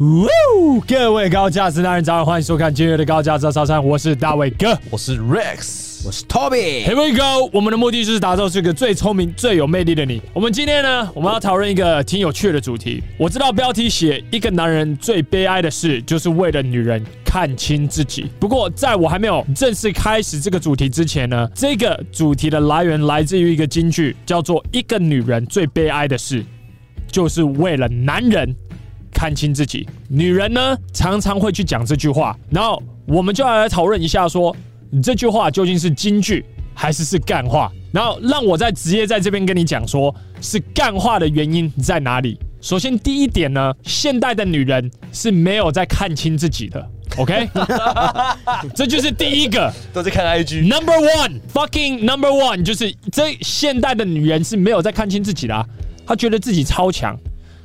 呜！各位高价值男人，早上好，欢迎收看今日的高价值早餐。我是大卫哥，我是 Rex，我是 Toby。Here we go！我们的目的就是打造这个最聪明、最有魅力的你。我们今天呢，我们要讨论一个挺有趣的主题。我知道标题写一个男人最悲哀的事，就是为了女人看清自己。不过，在我还没有正式开始这个主题之前呢，这个主题的来源来自于一个金句，叫做“一个女人最悲哀的事，就是为了男人”。看清自己，女人呢常常会去讲这句话，然后我们就要来讨论一下说，说这句话究竟是金句还是是干话？然后让我在直接在这边跟你讲，说是干话的原因在哪里？首先第一点呢，现代的女人是没有在看清自己的，OK？这就是第一个，都在看 IG。Number one，fucking number one，就是这现代的女人是没有在看清自己的啊，她觉得自己超强。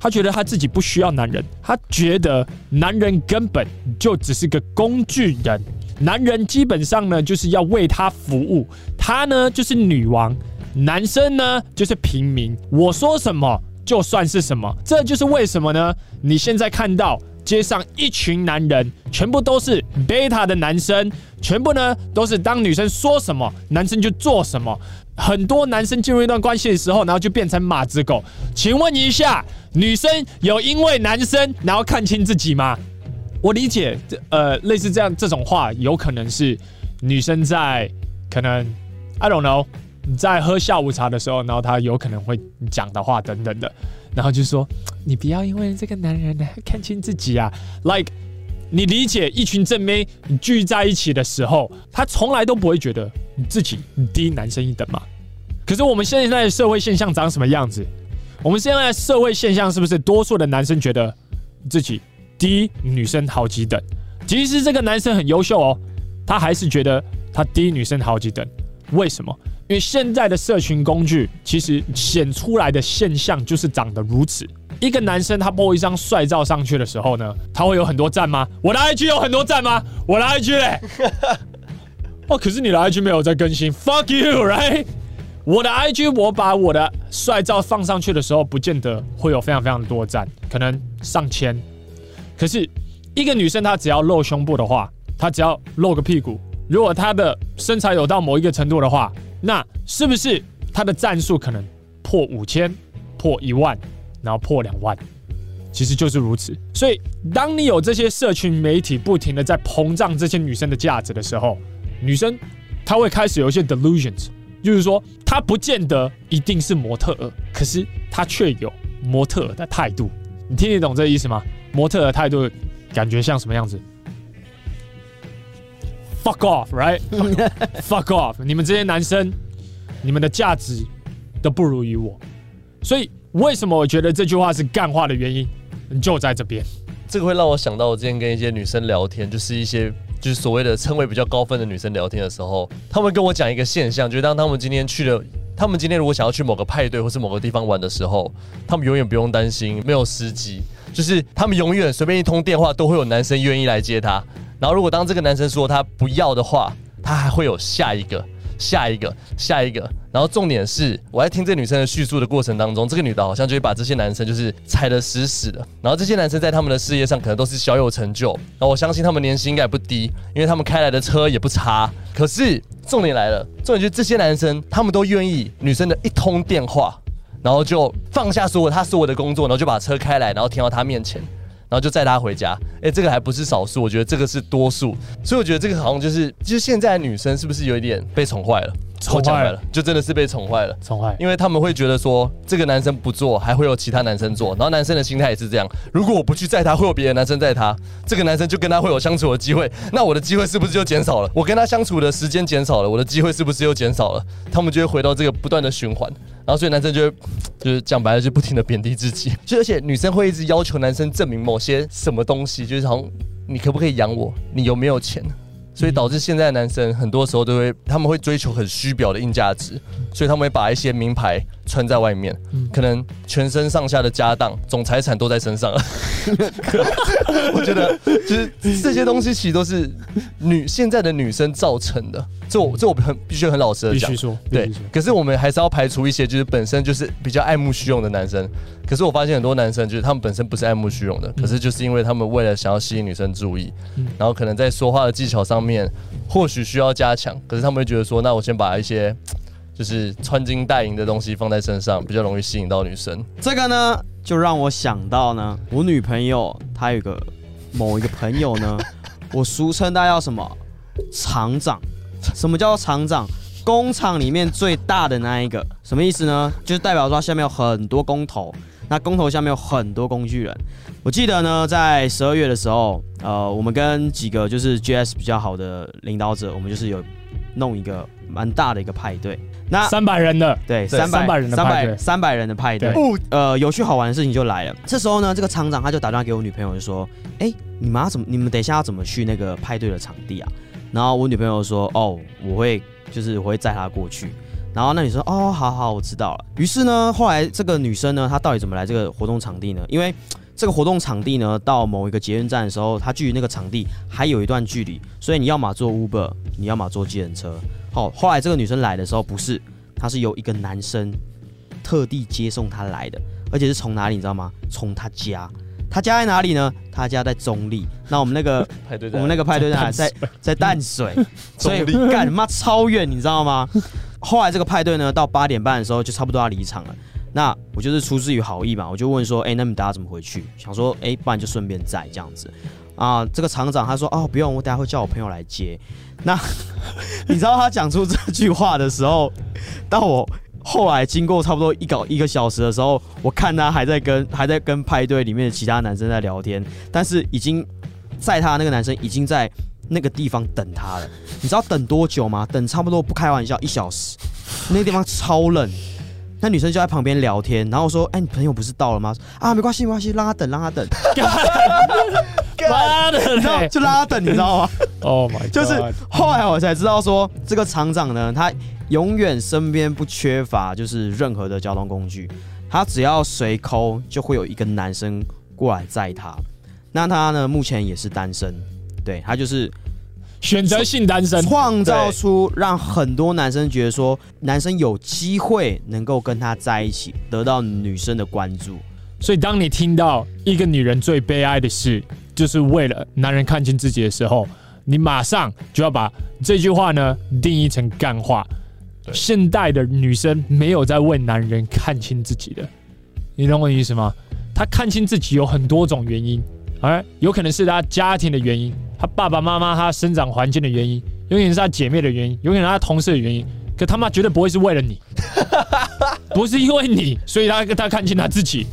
她觉得她自己不需要男人，她觉得男人根本就只是个工具人，男人基本上呢就是要为她服务，她呢就是女王，男生呢就是平民，我说什么就算是什么，这就是为什么呢？你现在看到街上一群男人，全部都是贝塔的男生，全部呢都是当女生说什么，男生就做什么。很多男生进入一段关系的时候，然后就变成马子狗。请问一下，女生有因为男生然后看清自己吗？我理解，呃，类似这样这种话，有可能是女生在可能 I don't know，在喝下午茶的时候，然后她有可能会讲的话等等的，然后就说你不要因为这个男人呢看清自己啊，like。你理解一群正妹聚在一起的时候，他从来都不会觉得你自己低男生一等吗？可是我们现在的社会现象长什么样子？我们现在的社会现象是不是多数的男生觉得自己低女生好几等？即使这个男生很优秀哦，他还是觉得他低女生好几等。为什么？因为现在的社群工具其实显出来的现象就是长得如此。一个男生他 po 一张帅照上去的时候呢，他会有很多赞吗？我的 IG 有很多赞吗？我的 IG 嘞？哦，可是你的 IG 没有在更新，fuck you，right？我的 IG 我把我的帅照放上去的时候，不见得会有非常非常多赞，可能上千。可是一个女生她只要露胸部的话，她只要露个屁股，如果她的身材有到某一个程度的话，那是不是她的赞数可能破五千、破一万？然后破两万，其实就是如此。所以，当你有这些社群媒体不停的在膨胀这些女生的价值的时候，女生她会开始有一些 delusions，就是说她不见得一定是模特儿，可是她却有模特儿的态度。你听得懂这意思吗？模特儿态度感觉像什么样子？Fuck off，right？Fuck off！你们这些男生，你们的价值都不如于我，所以。为什么我觉得这句话是干话的原因，就在这边。这个会让我想到，我之前跟一些女生聊天，就是一些就是所谓的称谓比较高分的女生聊天的时候，她们跟我讲一个现象，就是当她们今天去了，她们今天如果想要去某个派对或是某个地方玩的时候，她们永远不用担心没有司机，就是她们永远随便一通电话都会有男生愿意来接她。然后如果当这个男生说他不要的话，他还会有下一个。下一个，下一个，然后重点是，我在听这女生的叙述的过程当中，这个女的好像就会把这些男生就是踩得死死的。然后这些男生在他们的事业上可能都是小有成就，然后我相信他们年薪应该也不低，因为他们开来的车也不差。可是重点来了，重点就是这些男生他们都愿意女生的一通电话，然后就放下所有他所有的工作，然后就把车开来，然后停到他面前。然后就载她回家，哎，这个还不是少数，我觉得这个是多数，所以我觉得这个好像就是，就是现在的女生是不是有一点被宠坏了？宠坏了，就真的是被宠坏了，宠坏，因为他们会觉得说，这个男生不做，还会有其他男生做，然后男生的心态也是这样，如果我不去载他，会有别的男生载他，这个男生就跟他会有相处的机会，那我的机会是不是就减少了？我跟他相处的时间减少了，我的机会是不是又减少了？他们就会回到这个不断的循环，然后所以男生就会，就是讲白了，就不停的贬低自己，就而且女生会一直要求男生证明某些什么东西，就是好像你可不可以养我？你有没有钱？所以导致现在的男生很多时候都会，他们会追求很虚表的硬价值，所以他们会把一些名牌穿在外面，可能全身上下的家当、总财产都在身上了。我觉得，就是这些东西其实都是女现在的女生造成的。这我这我很必须很老实的讲，必须说，对。可是我们还是要排除一些就是本身就是比较爱慕虚荣的男生，可是我发现很多男生就是他们本身不是爱慕虚荣的，可是就是因为他们为了想要吸引女生注意，然后可能在说话的技巧上面或许需要加强，可是他们会觉得说，那我先把一些就是穿金戴银的东西放在身上，比较容易吸引到女生。这个呢，就让我想到呢，我女朋友她有个某一个朋友呢，我俗称她叫什么厂长？什么叫做厂长？工厂里面最大的那一个，什么意思呢？就是代表说下面有很多工头，那公投下面有很多工具人。我记得呢，在十二月的时候，呃，我们跟几个就是 GS 比较好的领导者，我们就是有弄一个蛮大的一个派对。那三百人的，对，三百人的三百三百人的派对。不呃，有趣好玩的事情就来了。这时候呢，这个厂长他就打电话给我女朋友，就说：“哎，你们要怎么？你们等一下要怎么去那个派对的场地啊？”然后我女朋友说：“哦，我会。”就是我会载她过去，然后那女生说：“哦，好好，我知道了。”于是呢，后来这个女生呢，她到底怎么来这个活动场地呢？因为这个活动场地呢，到某一个捷运站的时候，它距离那个场地还有一段距离，所以你要么坐 Uber，你要么坐计程车。好，后来这个女生来的时候，不是，她是由一个男生特地接送她来的，而且是从哪里你知道吗？从她家。他家在哪里呢？他家在中立。那我们那个 派对我们那个派对在在 在淡水，所以干妈超远，你知道吗？后来这个派对呢，到八点半的时候就差不多要离场了。那我就是出自于好意嘛，我就问说，哎、那你们大家怎么回去？想说，哎、不然就顺便载这样子啊。这个厂长他说，哦，不用，我等下会叫我朋友来接。那 你知道他讲出这句话的时候，当我。后来经过差不多一搞一个小时的时候，我看他还在跟还在跟派对里面的其他男生在聊天，但是已经载他那个男生已经在那个地方等他了。你知道等多久吗？等差不多不开玩笑一小时。那个地方超冷，那女生就在旁边聊天，然后说：“哎、欸，你朋友不是到了吗？”啊，没关系没关系，让他等让他等。妈的，你知道就让他等，你知道吗？Oh my God！就是后来我才知道说，这个厂长呢，他。永远身边不缺乏就是任何的交通工具，他只要随抠就会有一个男生过来载他。那他呢，目前也是单身，对，他就是选择性单身，创造出让很多男生觉得说男生有机会能够跟他在一起，得到女生的关注。所以当你听到一个女人最悲哀的事，就是为了男人看清自己的时候，你马上就要把这句话呢定义成干话。现代的女生没有在为男人看清自己的，你懂我的意思吗？她看清自己有很多种原因，而，有可能是她家庭的原因，她爸爸妈妈他生长环境的原因，有可能是他姐妹的原因，有可能是他同事的原因，可他妈绝对不会是为了你，不是因为你，所以他他看清他自己。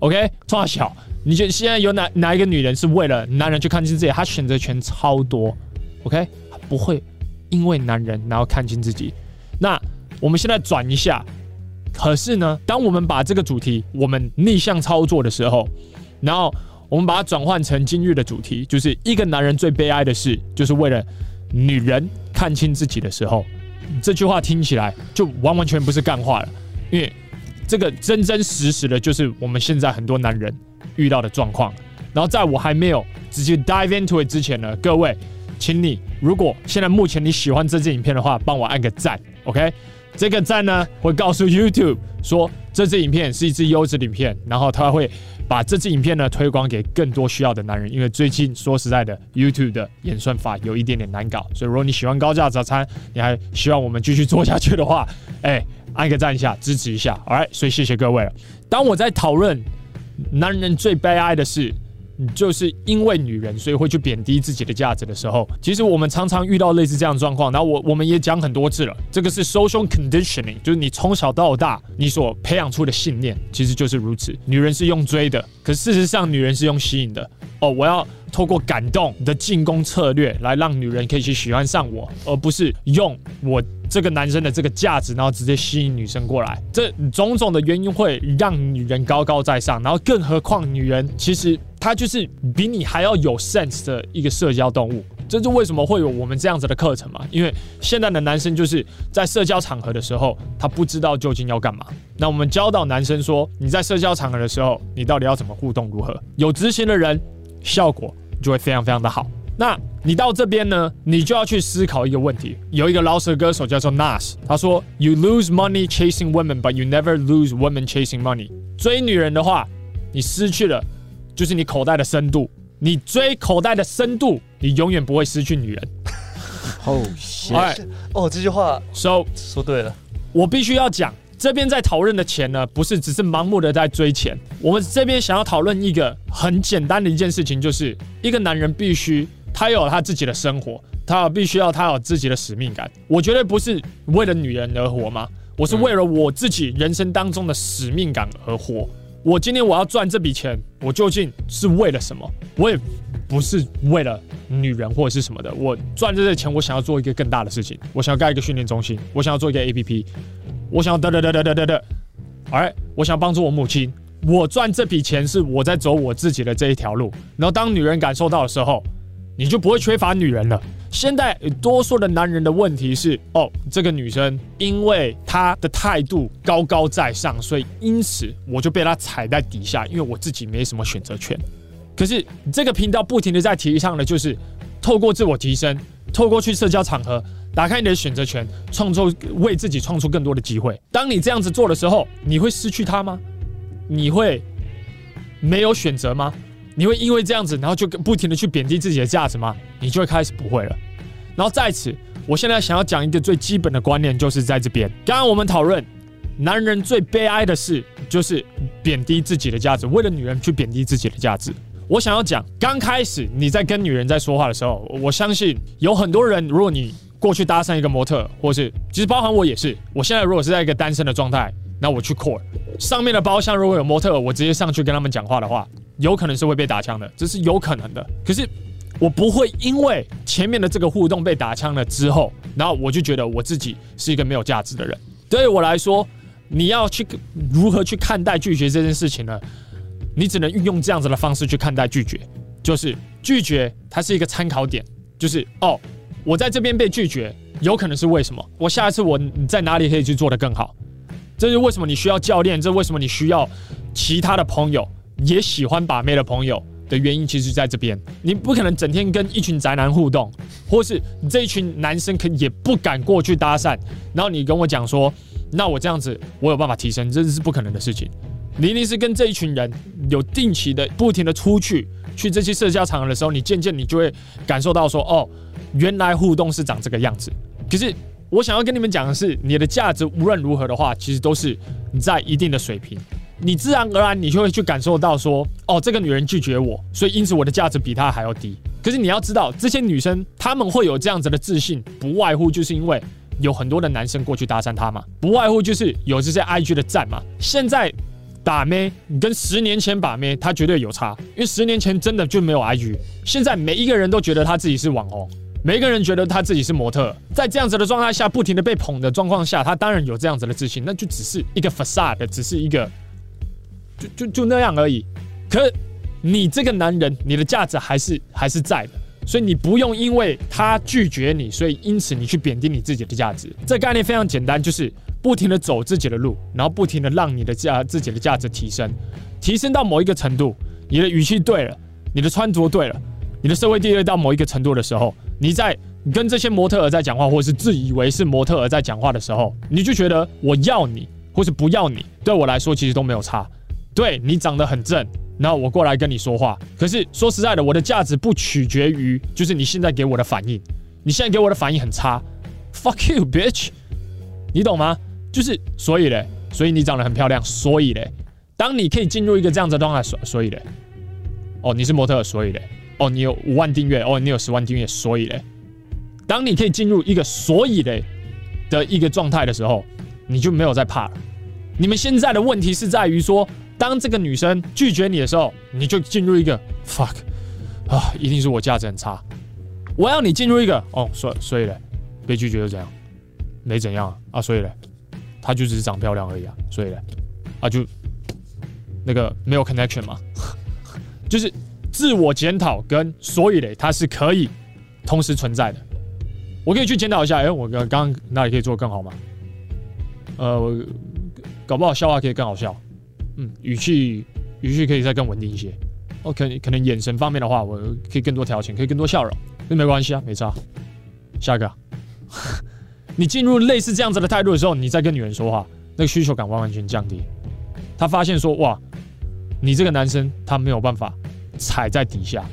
OK，从小，你觉得现在有哪哪一个女人是为了男人去看清自己？她选择权超多，OK，她不会因为男人然后看清自己。那我们现在转一下，可是呢，当我们把这个主题我们逆向操作的时候，然后我们把它转换成今日的主题，就是一个男人最悲哀的事，就是为了女人看清自己的时候，这句话听起来就完完全不是干话了，因为这个真真实实的就是我们现在很多男人遇到的状况。然后在我还没有直接 dive into it 之前呢，各位，请你如果现在目前你喜欢这支影片的话，帮我按个赞。OK，这个赞呢会告诉 YouTube 说这支影片是一支优质影片，然后他会把这支影片呢推广给更多需要的男人。因为最近说实在的，YouTube 的演算法有一点点难搞，所以如果你喜欢高价早餐，你还希望我们继续做下去的话，哎，按个赞一下支持一下。All right，所以谢谢各位。当我在讨论男人最悲哀的事。就是因为女人，所以会去贬低自己的价值的时候，其实我们常常遇到类似这样的状况。然后我我们也讲很多次了，这个是 social conditioning，就是你从小到大你所培养出的信念，其实就是如此。女人是用追的，可事实上女人是用吸引的。哦，我要透过感动的进攻策略来让女人可以去喜欢上我，而不是用我这个男生的这个价值，然后直接吸引女生过来。这种种的原因会让女人高高在上，然后更何况女人其实她就是比你还要有 sense 的一个社交动物。这就为什么会有我们这样子的课程嘛？因为现在的男生就是在社交场合的时候，他不知道究竟要干嘛。那我们教导男生说，你在社交场合的时候，你到底要怎么互动，如何有执行的人。效果就会非常非常的好。那你到这边呢，你就要去思考一个问题。有一个饶舌歌手叫做 Nas，他说：“You lose money chasing women, but you never lose women chasing money。”追女人的话，你失去了就是你口袋的深度。你追口袋的深度，你永远不会失去女人。Oh shit！哦，这句话 So 说对了。我必须要讲，这边在讨论的钱呢，不是只是盲目的在追钱。我们这边想要讨论一个很简单的一件事情，就是一个男人必须。他有他自己的生活，他必须要他有自己的使命感。我绝对不是为了女人而活吗？我是为了我自己人生当中的使命感而活。我今天我要赚这笔钱，我究竟是为了什么？我也不是为了女人或者是什么的。我赚这些钱，我想要做一个更大的事情。我想要盖一个训练中心，我想要做一个 APP，我想得得得得得得得。哎，我想帮助我母亲。我赚这笔钱是我在走我自己的这一条路。然后当女人感受到的时候。你就不会缺乏女人了。现在多数的男人的问题是，哦，这个女生因为她的态度高高在上，所以因此我就被她踩在底下，因为我自己没什么选择权。可是这个频道不停的在提倡的就是透过自我提升，透过去社交场合打开你的选择权，创造为自己创出更多的机会。当你这样子做的时候，你会失去她吗？你会没有选择吗？你会因为这样子，然后就不停的去贬低自己的价值吗？你就会开始不会了。然后在此，我现在想要讲一个最基本的观念，就是在这边。刚刚我们讨论，男人最悲哀的事就是贬低自己的价值，为了女人去贬低自己的价值。我想要讲，刚开始你在跟女人在说话的时候，我相信有很多人，如果你过去搭讪一个模特，或是其实包含我也是，我现在如果是在一个单身的状态，那我去 court 上面的包厢如果有模特，我直接上去跟他们讲话的话。有可能是会被打枪的，这是有可能的。可是我不会因为前面的这个互动被打枪了之后，然后我就觉得我自己是一个没有价值的人。对于我来说，你要去如何去看待拒绝这件事情呢？你只能运用这样子的方式去看待拒绝，就是拒绝它是一个参考点，就是哦，我在这边被拒绝，有可能是为什么？我下一次我在哪里可以去做得更好？这是为什么你需要教练？这为什么你需要其他的朋友？也喜欢把妹的朋友的原因，其实在这边。你不可能整天跟一群宅男互动，或是这一群男生可也不敢过去搭讪。然后你跟我讲说，那我这样子，我有办法提升，这是不可能的事情。你一定是跟这一群人有定期的、不停的出去，去这些社交场合的时候，你渐渐你就会感受到说，哦，原来互动是长这个样子。可是我想要跟你们讲的是，你的价值无论如何的话，其实都是在一定的水平。你自然而然，你就会去感受到说，哦，这个女人拒绝我，所以因此我的价值比她还要低。可是你要知道，这些女生她们会有这样子的自信，不外乎就是因为有很多的男生过去搭讪她嘛，不外乎就是有这些 IG 的赞嘛。现在打妹，跟十年前把妹，她绝对有差，因为十年前真的就没有 IG，现在每一个人都觉得他自己是网红，每一个人觉得他自己是模特，在这样子的状态下，不停的被捧的状况下，他当然有这样子的自信，那就只是一个 facade，只是一个。就就就那样而已，可你这个男人，你的价值还是还是在的，所以你不用因为他拒绝你，所以因此你去贬低你自己的价值。这概念非常简单，就是不停的走自己的路，然后不停的让你的价自己的价值提升，提升到某一个程度，你的语气对了，你的穿着对了，你的社会地位到某一个程度的时候，你在跟这些模特儿在讲话，或者是自以为是模特儿在讲话的时候，你就觉得我要你，或是不要你，对我来说其实都没有差。对，你长得很正，然后我过来跟你说话。可是说实在的，我的价值不取决于就是你现在给我的反应。你现在给我的反应很差，fuck you bitch，你懂吗？就是所以嘞，所以你长得很漂亮，所以嘞，当你可以进入一个这样子的状态，所所以嘞，哦，你是模特，所以嘞，哦，你有五万订阅，哦，你有十万订阅，所以嘞，当你可以进入一个所以嘞的一个状态的时候，你就没有再怕了。你们现在的问题是在于说。当这个女生拒绝你的时候，你就进入一个 fuck 啊，一定是我价值很差。我要你进入一个哦，所所以嘞，被拒绝又怎样？没怎样啊，所以嘞，她就只是长漂亮而已啊，所以嘞，啊就那个没有 connection 嘛，就是自我检讨跟所以嘞，它是可以同时存在的。我可以去检讨一下，哎，我刚刚哪里可以做更好吗？呃，搞不好笑话可以更好笑。嗯，语气语气可以再更稳定一些，哦，可可能眼神方面的话，我可以更多调情，可以更多笑容，那没关系啊，没差。下一个，你进入类似这样子的态度的时候，你再跟女人说话，那个需求感完完全降低。他发现说，哇，你这个男生他没有办法踩在底下，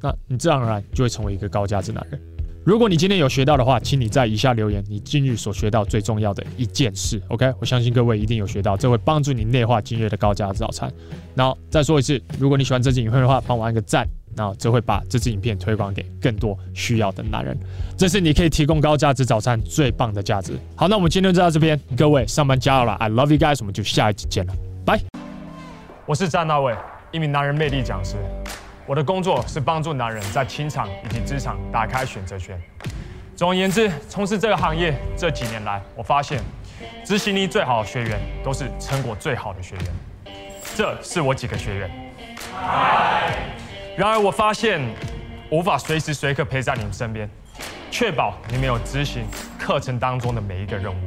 那你自然而然就会成为一个高价值男人。如果你今天有学到的话，请你在以下留言你今日所学到最重要的一件事。OK，我相信各位一定有学到，这会帮助你内化今日的高价值早餐。然后再说一次，如果你喜欢这支影片的话，帮我按个赞，然后这会把这支影片推广给更多需要的男人。这是你可以提供高价值早餐最棒的价值。好，那我们今天就到这边，各位上班加油了，I love you guys，我们就下一集见了，拜。我是詹大卫，一名男人魅力讲师。我的工作是帮助男人在情场以及职场打开选择权。总而言之，从事这个行业这几年来，我发现执行力最好的学员都是成果最好的学员。这是我几个学员。然而，我发现无法随时随刻陪在你们身边，确保你们有执行课程当中的每一个任务。